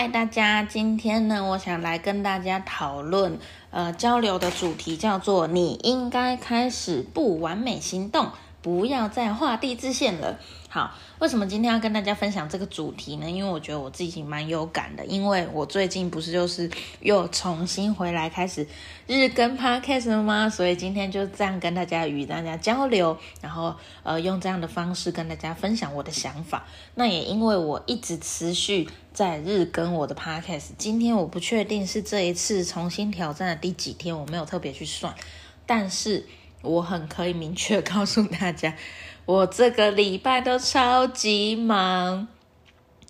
嗨，大家，今天呢，我想来跟大家讨论，呃，交流的主题叫做“你应该开始不完美行动，不要再画地自限了”。好，为什么今天要跟大家分享这个主题呢？因为我觉得我自己蛮有感的，因为我最近不是就是又重新回来开始日更 podcast 了吗？所以今天就这样跟大家与大家交流，然后呃用这样的方式跟大家分享我的想法。那也因为我一直持续在日更我的 podcast，今天我不确定是这一次重新挑战的第几天，我没有特别去算，但是我很可以明确告诉大家。我这个礼拜都超级忙，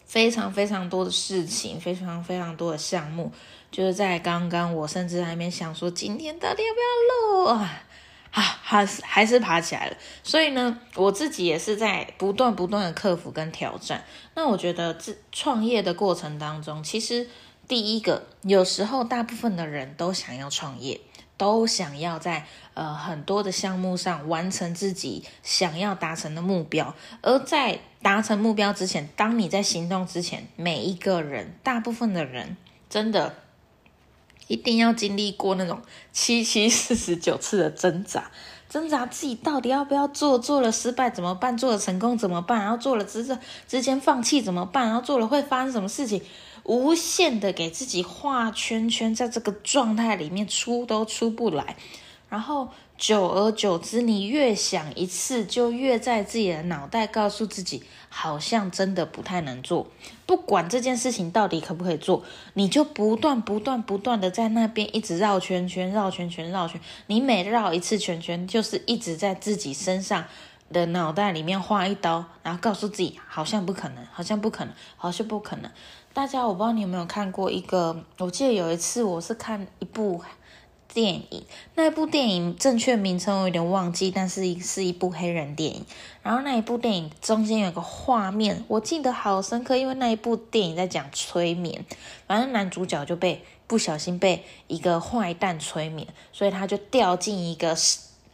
非常非常多的事情，非常非常多的项目。就是在刚刚，我甚至还没想说今天到底要不要录啊，啊，还是还是爬起来了。所以呢，我自己也是在不断不断的克服跟挑战。那我觉得，自创业的过程当中，其实第一个，有时候大部分的人都想要创业。都想要在呃很多的项目上完成自己想要达成的目标，而在达成目标之前，当你在行动之前，每一个人，大部分的人，真的一定要经历过那种七七四十九次的挣扎，挣扎自己到底要不要做，做了失败怎么办，做了成功怎么办，然后做了之之之间放弃怎么办，然后做了会发生什么事情？无限的给自己画圈圈，在这个状态里面出都出不来，然后久而久之，你越想一次，就越在自己的脑袋告诉自己，好像真的不太能做。不管这件事情到底可不可以做，你就不断不断不断的在那边一直绕圈圈，绕圈圈，绕圈。你每绕一次圈圈，就是一直在自己身上的脑袋里面划一刀，然后告诉自己，好像不可能，好像不可能，好像不可能。大家，我不知道你有没有看过一个，我记得有一次我是看一部电影，那一部电影正确名称我有点忘记，但是是一部黑人电影。然后那一部电影中间有个画面，我记得好深刻，因为那一部电影在讲催眠，反正男主角就被不小心被一个坏蛋催眠，所以他就掉进一个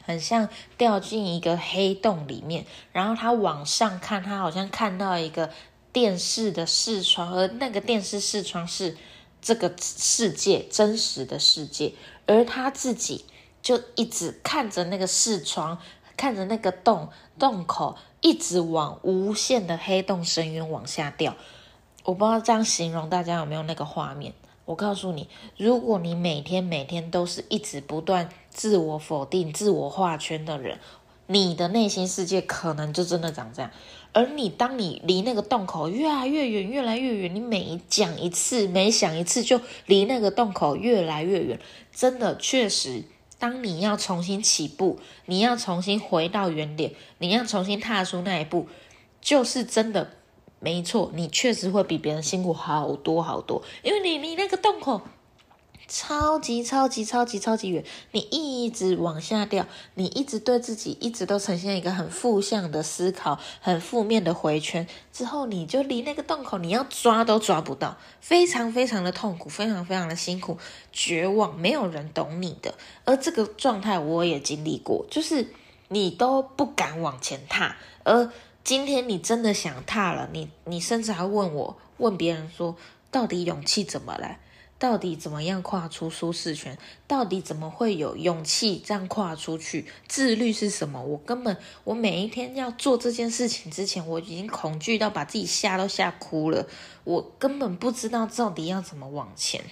很像掉进一个黑洞里面，然后他往上看，他好像看到一个。电视的视窗，而那个电视视窗是这个世界真实的世界，而他自己就一直看着那个视窗，看着那个洞洞口，一直往无限的黑洞深渊往下掉。我不知道这样形容大家有没有那个画面？我告诉你，如果你每天每天都是一直不断自我否定、自我画圈的人，你的内心世界可能就真的长这样。而你，当你离那个洞口越来越远，越来越远，你每讲一次，每想一次，就离那个洞口越来越远。真的，确实，当你要重新起步，你要重新回到原点，你要重新踏出那一步，就是真的，没错，你确实会比别人辛苦好多好多，因为你离那个洞口。超级超级超级超级远，你一直往下掉，你一直对自己一直都呈现一个很负向的思考，很负面的回圈，之后你就离那个洞口，你要抓都抓不到，非常非常的痛苦，非常非常的辛苦，绝望，没有人懂你的。而这个状态我也经历过，就是你都不敢往前踏，而今天你真的想踏了，你你甚至还问我，问别人说，到底勇气怎么来？到底怎么样跨出舒适圈？到底怎么会有勇气这样跨出去？自律是什么？我根本，我每一天要做这件事情之前，我已经恐惧到把自己吓都吓哭了。我根本不知道到底要怎么往前。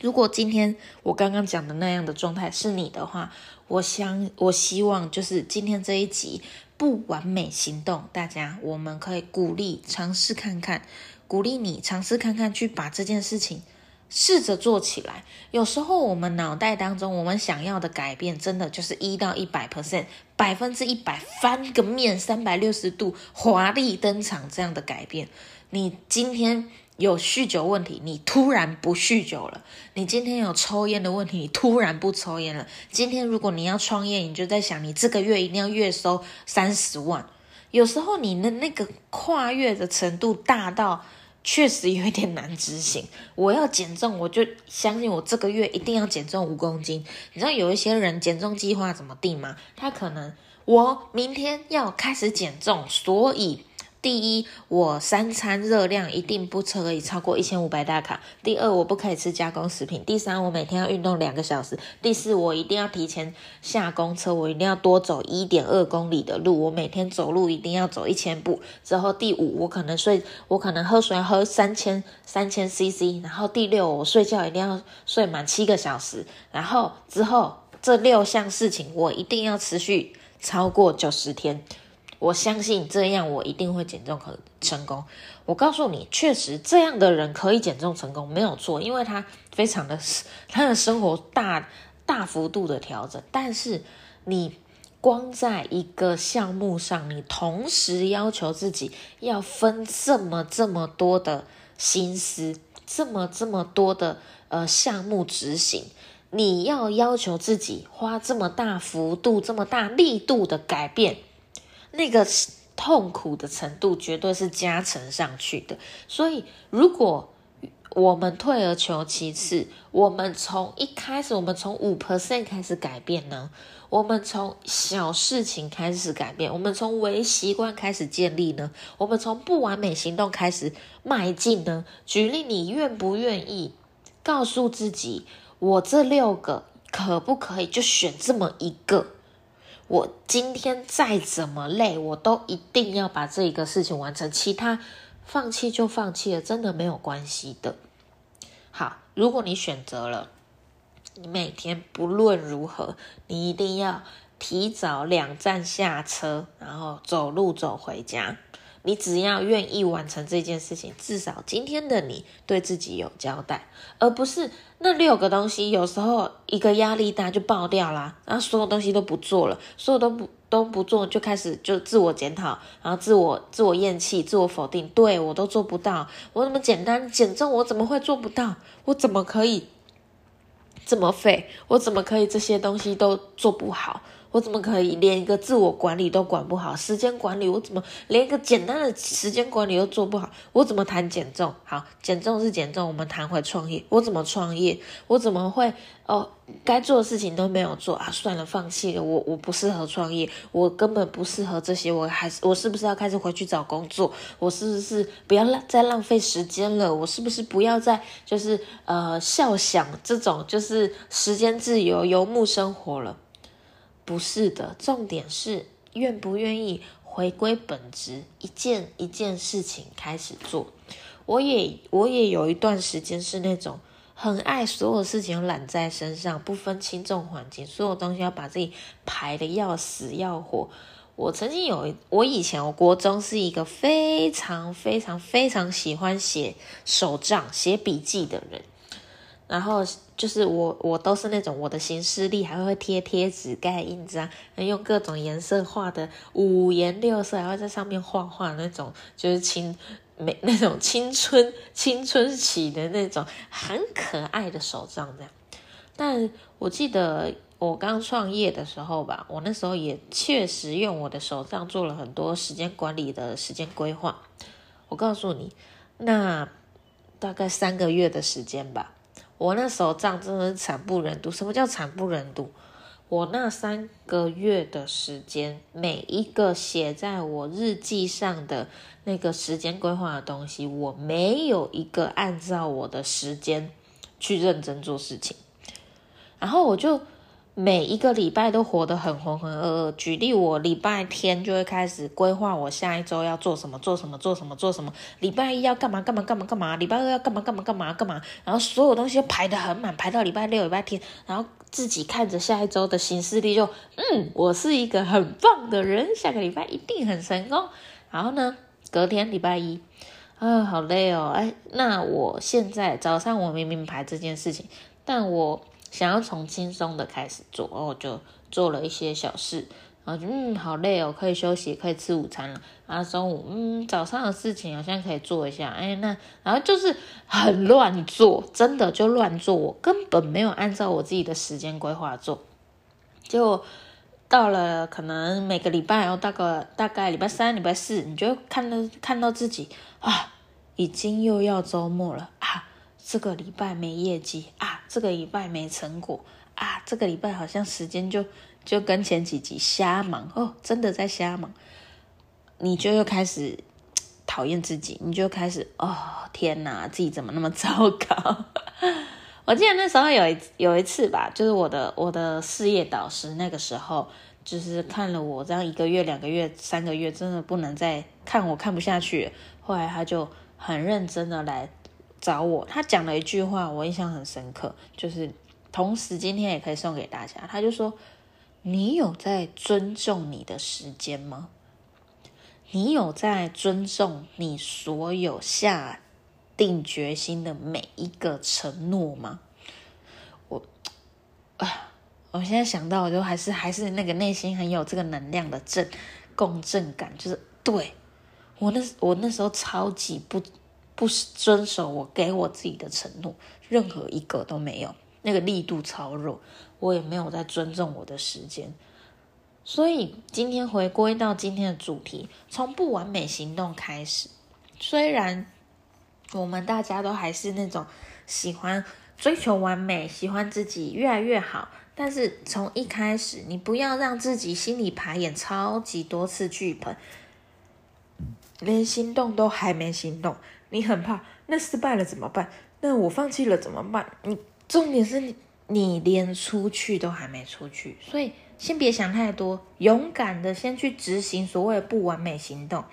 如果今天我刚刚讲的那样的状态是你的话，我想，我希望就是今天这一集不完美行动，大家我们可以鼓励尝试看看，鼓励你尝试看看，去把这件事情。试着做起来。有时候我们脑袋当中，我们想要的改变，真的就是一到一百 percent，百分之一百翻个面，三百六十度华丽登场这样的改变。你今天有酗酒问题，你突然不酗酒了；你今天有抽烟的问题，你突然不抽烟了。今天如果你要创业，你就在想，你这个月一定要月收三十万。有时候你的那个跨越的程度大到，确实有一点难执行。我要减重，我就相信我这个月一定要减重五公斤。你知道有一些人减重计划怎么定吗？他可能我明天要开始减重，所以。第一，我三餐热量一定不可以超过一千五百大卡。第二，我不可以吃加工食品。第三，我每天要运动两个小时。第四，我一定要提前下公车，我一定要多走一点二公里的路。我每天走路一定要走一千步。之后第五，我可能睡，我可能喝水要喝三千三千 CC。然后第六，我睡觉一定要睡满七个小时。然后之后这六项事情，我一定要持续超过九十天。我相信这样，我一定会减重可成功。我告诉你，确实这样的人可以减重成功，没有错，因为他非常的他的生活大大幅度的调整。但是你光在一个项目上，你同时要求自己要分这么这么多的心思，这么这么多的呃项目执行，你要要求自己花这么大幅度、这么大力度的改变。那个痛苦的程度绝对是加成上去的，所以如果我们退而求其次，我们从一开始，我们从五 percent 开始改变呢？我们从小事情开始改变，我们从微习惯开始建立呢？我们从不完美行动开始迈进呢？举例，你愿不愿意告诉自己，我这六个可不可以就选这么一个？我今天再怎么累，我都一定要把这一个事情完成。其他放弃就放弃了，真的没有关系的。好，如果你选择了，你每天不论如何，你一定要提早两站下车，然后走路走回家。你只要愿意完成这件事情，至少今天的你对自己有交代，而不是那六个东西。有时候一个压力大就爆掉啦，然后所有东西都不做了，所有都不都不做，就开始就自我检讨，然后自我自我厌弃、自我否定。对我都做不到，我那么简单减重，我怎么会做不到？我怎么可以这么废？我怎么可以这些东西都做不好？我怎么可以连一个自我管理都管不好？时间管理我怎么连一个简单的时间管理都做不好？我怎么谈减重？好，减重是减重，我们谈回创业。我怎么创业？我怎么会哦？该做的事情都没有做啊！算了，放弃了。我我不适合创业，我根本不适合这些。我还是我是不是要开始回去找工作？我是不是不要浪再浪费时间了？我是不是不要再就是呃笑想这种就是时间自由游牧生活了？不是的，重点是愿不愿意回归本质，一件一件事情开始做。我也我也有一段时间是那种很爱所有事情揽在身上，不分轻重缓急，所有东西要把自己排的要死要活。我曾经有一我以前我国中是一个非常非常非常喜欢写手账、写笔记的人。然后就是我，我都是那种我的行事历还会贴贴纸、盖印章，用各种颜色画的五颜六色，还会在上面画画那种，就是青美 那种青春青春期的那种很可爱的手账这样。但我记得我刚创业的时候吧，我那时候也确实用我的手账做了很多时间管理的时间规划。我告诉你，那大概三个月的时间吧。我那手账真的是惨不忍睹。什么叫惨不忍睹？我那三个月的时间，每一个写在我日记上的那个时间规划的东西，我没有一个按照我的时间去认真做事情，然后我就。每一个礼拜都活得很浑浑噩噩。举例，我礼拜天就会开始规划我下一周要做什么，做什么，做什么，做什么。礼拜一要干嘛，干嘛，干嘛，干嘛。礼拜二要干嘛，干嘛，干嘛，干嘛。然后所有东西排得很满，排到礼拜六、礼拜天。然后自己看着下一周的行事历，就嗯，我是一个很棒的人，下个礼拜一定很成功。然后呢，隔天礼拜一，啊，好累哦。哎，那我现在早上我明明排这件事情，但我。想要从轻松的开始做，然后就做了一些小事，然后就嗯好累哦，可以休息，可以吃午餐了。然后中午嗯早上的事情好像可以做一下，哎那然后就是很乱做，真的就乱做，我根本没有按照我自己的时间规划做，就到了可能每个礼拜，然后大概大概礼拜三、礼拜四，你就看到看到自己啊，已经又要周末了啊。这个礼拜没业绩啊，这个礼拜没成果啊，这个礼拜好像时间就就跟前几集瞎忙哦，真的在瞎忙，你就又开始讨厌自己，你就开始哦天哪，自己怎么那么糟糕？我记得那时候有一有一次吧，就是我的我的事业导师那个时候就是看了我这样一个月、两个月、三个月，真的不能再看我看不下去，后来他就很认真的来。找我，他讲了一句话，我印象很深刻，就是同时今天也可以送给大家。他就说：“你有在尊重你的时间吗？你有在尊重你所有下定决心的每一个承诺吗？”我啊，我现在想到，我就还是还是那个内心很有这个能量的正共振感，就是对我那我那时候超级不。不遵守我给我自己的承诺，任何一个都没有，那个力度超弱，我也没有在尊重我的时间。所以今天回归到今天的主题，从不完美行动开始。虽然我们大家都还是那种喜欢追求完美，喜欢自己越来越好，但是从一开始，你不要让自己心里排演超级多次剧本，连心动都还没行动。你很怕，那失败了怎么办？那我放弃了怎么办？你重点是你，你连出去都还没出去，所以先别想太多，勇敢的先去执行所谓的不完美行动。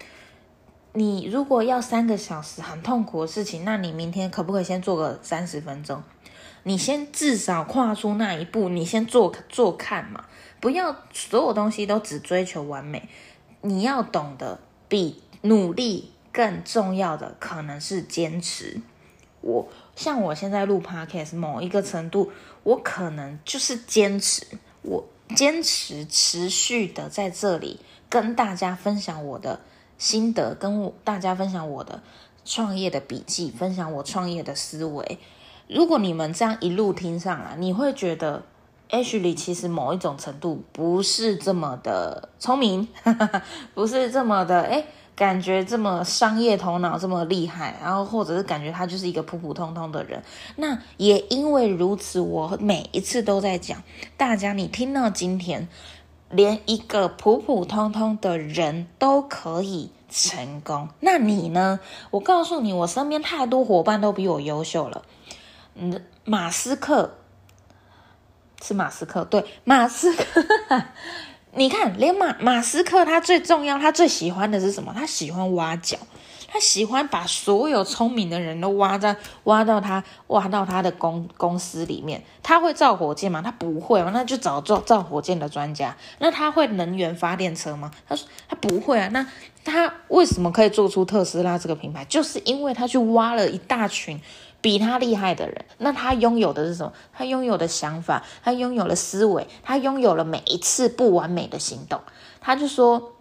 你如果要三个小时很痛苦的事情，那你明天可不可以先做个三十分钟？你先至少跨出那一步，你先做做看嘛，不要所有东西都只追求完美。你要懂得比努力。更重要的可能是坚持。我像我现在录 podcast，某一个程度，我可能就是坚持。我坚持持续的在这里跟大家分享我的心得，跟我大家分享我的创业的笔记，分享我创业的思维。如果你们这样一路听上来，你会觉得 Ashley 其实某一种程度不是这么的聪明，不是这么的哎。感觉这么商业头脑这么厉害，然后或者是感觉他就是一个普普通通的人，那也因为如此，我每一次都在讲，大家你听到今天，连一个普普通通的人都可以成功，那你呢？我告诉你，我身边太多伙伴都比我优秀了。嗯，马斯克是马斯克，对，马斯克。你看，连马马斯克他最重要，他最喜欢的是什么？他喜欢挖角，他喜欢把所有聪明的人都挖在挖到他挖到他的公公司里面。他会造火箭吗？他不会嘛，那就找造造火箭的专家。那他会能源发电车吗？他说他不会啊。那他为什么可以做出特斯拉这个品牌？就是因为他去挖了一大群。比他厉害的人，那他拥有的是什么？他拥有的想法，他拥有了思维，他拥有了每一次不完美的行动。他就说，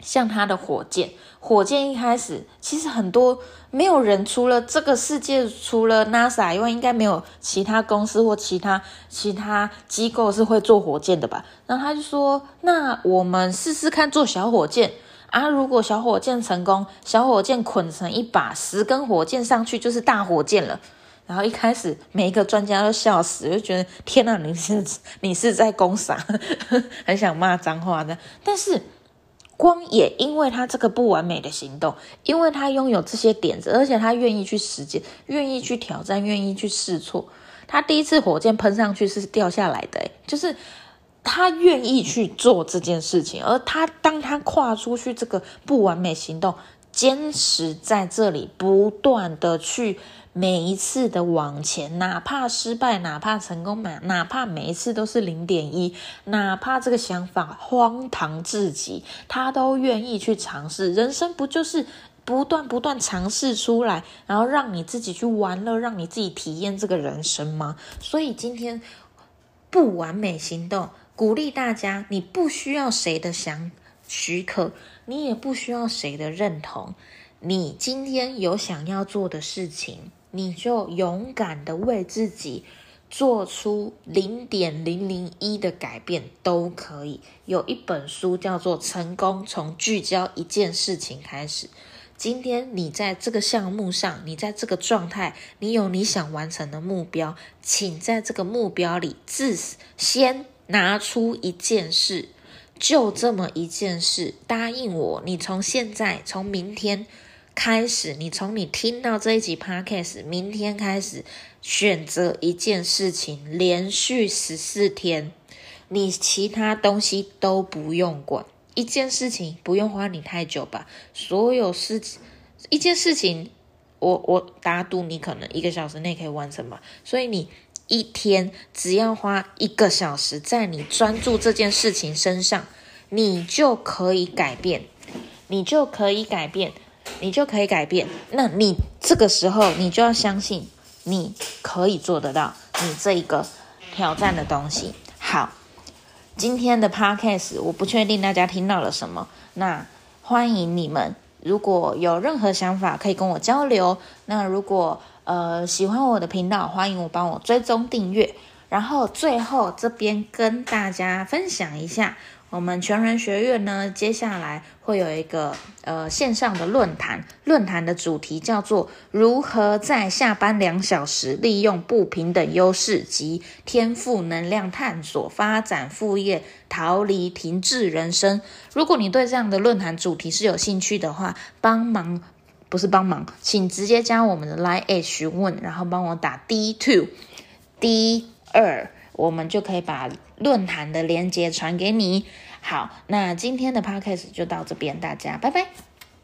像他的火箭，火箭一开始其实很多没有人，除了这个世界，除了 NASA 以外，应该没有其他公司或其他其他机构是会做火箭的吧？然后他就说，那我们试试看做小火箭。啊！如果小火箭成功，小火箭捆成一把，十根火箭上去就是大火箭了。然后一开始每一个专家都笑死，就觉得天哪，你是你是在攻啥？很想骂脏话的。但是光也因为他这个不完美的行动，因为他拥有这些点子，而且他愿意去实践，愿意去挑战，愿意去试错。他第一次火箭喷上去是掉下来的，就是。他愿意去做这件事情，而他当他跨出去这个不完美行动，坚持在这里，不断的去每一次的往前，哪怕失败，哪怕成功，哪哪怕每一次都是零点一，哪怕这个想法荒唐至极，他都愿意去尝试。人生不就是不断不断尝试出来，然后让你自己去玩乐，让你自己体验这个人生吗？所以今天不完美行动。鼓励大家，你不需要谁的想许可，你也不需要谁的认同。你今天有想要做的事情，你就勇敢的为自己做出零点零零一的改变都可以。有一本书叫做《成功从聚焦一件事情开始》。今天你在这个项目上，你在这个状态，你有你想完成的目标，请在这个目标里自先拿出一件事，就这么一件事，答应我，你从现在，从明天开始，你从你听到这一集 podcast，明天开始选择一件事情，连续十四天，你其他东西都不用管。一件事情不用花你太久吧？所有事情，一件事情，我我打赌你可能一个小时内可以完成吧。所以你一天只要花一个小时在你专注这件事情身上，你就可以改变，你就可以改变，你就可以改变。那你这个时候你就要相信你可以做得到你这一个挑战的东西。好。今天的 podcast 我不确定大家听到了什么，那欢迎你们，如果有任何想法可以跟我交流。那如果呃喜欢我的频道，欢迎我帮我追踪订阅。然后最后这边跟大家分享一下。我们全人学院呢，接下来会有一个呃线上的论坛，论坛的主题叫做如何在下班两小时利用不平等优势及天赋能量探索发展副业，逃离停滞人生。如果你对这样的论坛主题是有兴趣的话，帮忙不是帮忙，请直接加我们的 Line 询问，然后帮我打 D two D 二。我们就可以把论坛的链接传给你。好，那今天的 podcast 就到这边，大家拜拜。